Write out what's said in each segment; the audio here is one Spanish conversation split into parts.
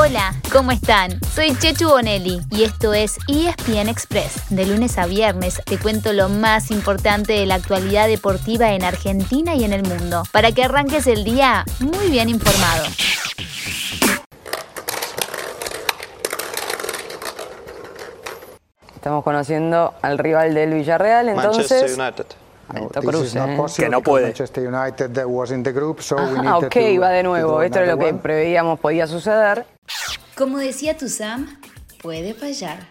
Hola, ¿cómo están? Soy Chechu Bonelli y esto es ESPN Express. De lunes a viernes te cuento lo más importante de la actualidad deportiva en Argentina y en el mundo, para que arranques el día muy bien informado. Estamos conociendo al rival del Villarreal, Manchester entonces. United. Alto cruce, not ¿eh? Que no puede. Manchester United that was in the group, so we Ah, ok, to- va de nuevo. Esto es lo que one. preveíamos podía suceder. Como decía tu Sam, puede fallar.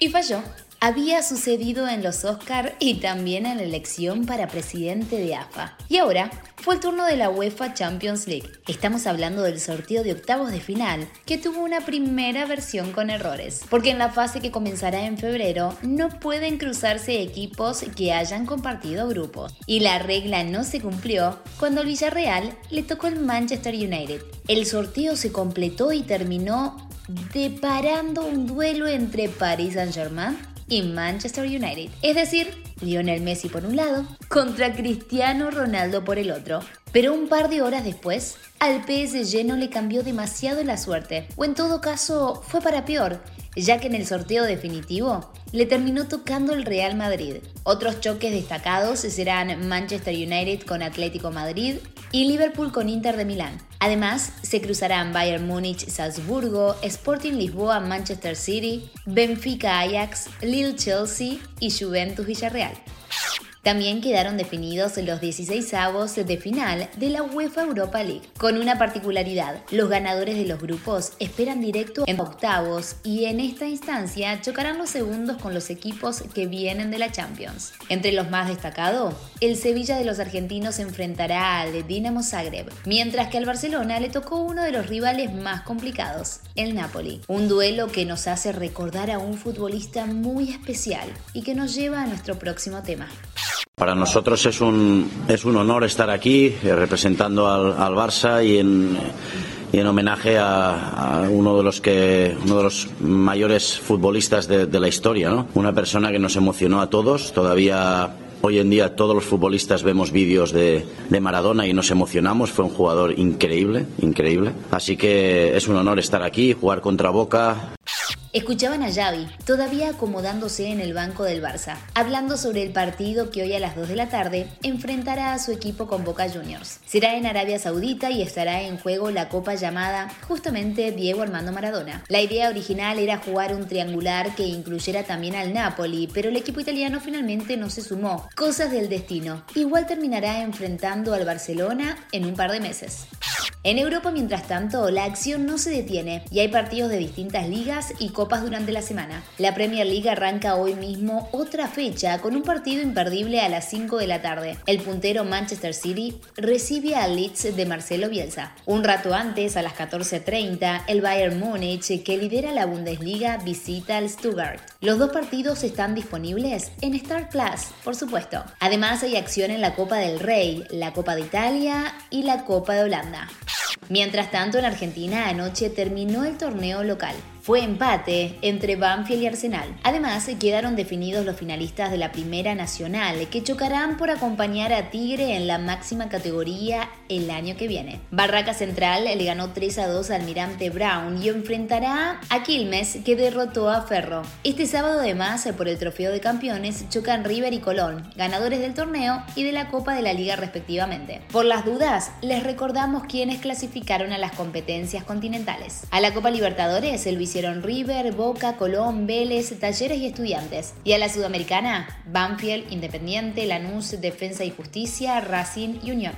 Y falló. Había sucedido en los Oscar y también en la elección para presidente de AFA. Y ahora fue el turno de la UEFA Champions League. Estamos hablando del sorteo de octavos de final, que tuvo una primera versión con errores. Porque en la fase que comenzará en febrero no pueden cruzarse equipos que hayan compartido grupos. Y la regla no se cumplió cuando al Villarreal le tocó el Manchester United. El sorteo se completó y terminó deparando un duelo entre Paris Saint-Germain y Manchester United. Es decir, Lionel Messi por un lado contra Cristiano Ronaldo por el otro. Pero un par de horas después, al PSG no le cambió demasiado la suerte, o en todo caso fue para peor, ya que en el sorteo definitivo le terminó tocando el Real Madrid. Otros choques destacados serán Manchester United con Atlético Madrid y Liverpool con Inter de Milán. Además, se cruzarán Bayern Múnich, Salzburgo, Sporting Lisboa, Manchester City, Benfica, Ajax, Lille, Chelsea y Juventus Villarreal. También quedaron definidos los 16 avos de final de la UEFA Europa League, con una particularidad. Los ganadores de los grupos esperan directo en octavos y en esta instancia chocarán los segundos con los equipos que vienen de la Champions. Entre los más destacados, el Sevilla de los argentinos se enfrentará al Dinamo Zagreb, mientras que al Barcelona le tocó uno de los rivales más complicados, el Napoli. Un duelo que nos hace recordar a un futbolista muy especial y que nos lleva a nuestro próximo tema. Para nosotros es un, es un honor estar aquí eh, representando al, al Barça y en, y en homenaje a, uno, de los que, uno de los mayores futbolistas de, de la historia. ¿no? Una persona que nos emocionó a todos. Todavía hoy en día todos los futbolistas vemos vídeos de, de Maradona y nos emocionamos. Fue un jugador increíble, increíble. Así que es un honor estar aquí, jugar contra Boca. Escuchaban a Xavi, todavía acomodándose en el banco del Barça, hablando sobre el partido que hoy a las 2 de la tarde enfrentará a su equipo con Boca Juniors. Será en Arabia Saudita y estará en juego la copa llamada justamente Diego Armando Maradona. La idea original era jugar un triangular que incluyera también al Napoli, pero el equipo italiano finalmente no se sumó. Cosas del destino. Igual terminará enfrentando al Barcelona en un par de meses. En Europa, mientras tanto, la acción no se detiene y hay partidos de distintas ligas y copas durante la semana. La Premier League arranca hoy mismo otra fecha con un partido imperdible a las 5 de la tarde. El puntero Manchester City recibe al Leeds de Marcelo Bielsa. Un rato antes, a las 14.30, el Bayern Múnich, que lidera la Bundesliga, visita al Stuttgart. Los dos partidos están disponibles en Star Plus, por supuesto. Además, hay acción en la Copa del Rey, la Copa de Italia y la Copa de Holanda. Mientras tanto, en Argentina anoche terminó el torneo local. Fue empate entre Banfield y Arsenal. Además, quedaron definidos los finalistas de la Primera Nacional, que chocarán por acompañar a Tigre en la máxima categoría el año que viene. Barraca Central le ganó 3 a 2 al Almirante Brown y enfrentará a Quilmes, que derrotó a Ferro. Este sábado, además, por el Trofeo de Campeones, chocan River y Colón, ganadores del torneo y de la Copa de la Liga respectivamente. Por las dudas, les recordamos quienes clasificaron a las competencias continentales. A la Copa Libertadores, el hicieron River, Boca, Colón, Vélez, Talleres y Estudiantes. Y a la Sudamericana, Banfield, Independiente, Lanús, Defensa y Justicia, Racing y Unión.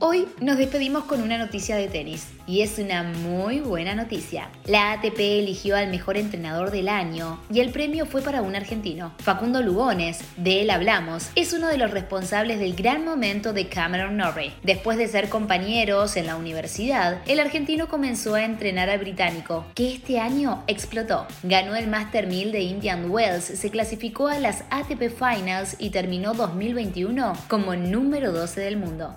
Hoy nos despedimos con una noticia de tenis y es una muy buena noticia. La ATP eligió al mejor entrenador del año y el premio fue para un argentino, Facundo Lugones, de él hablamos, es uno de los responsables del gran momento de Cameron Norrie. Después de ser compañeros en la universidad, el argentino comenzó a entrenar al británico, que este año explotó. Ganó el Master 1000 de Indian Wells, se clasificó a las ATP Finals y terminó 2021 como número 12 del mundo.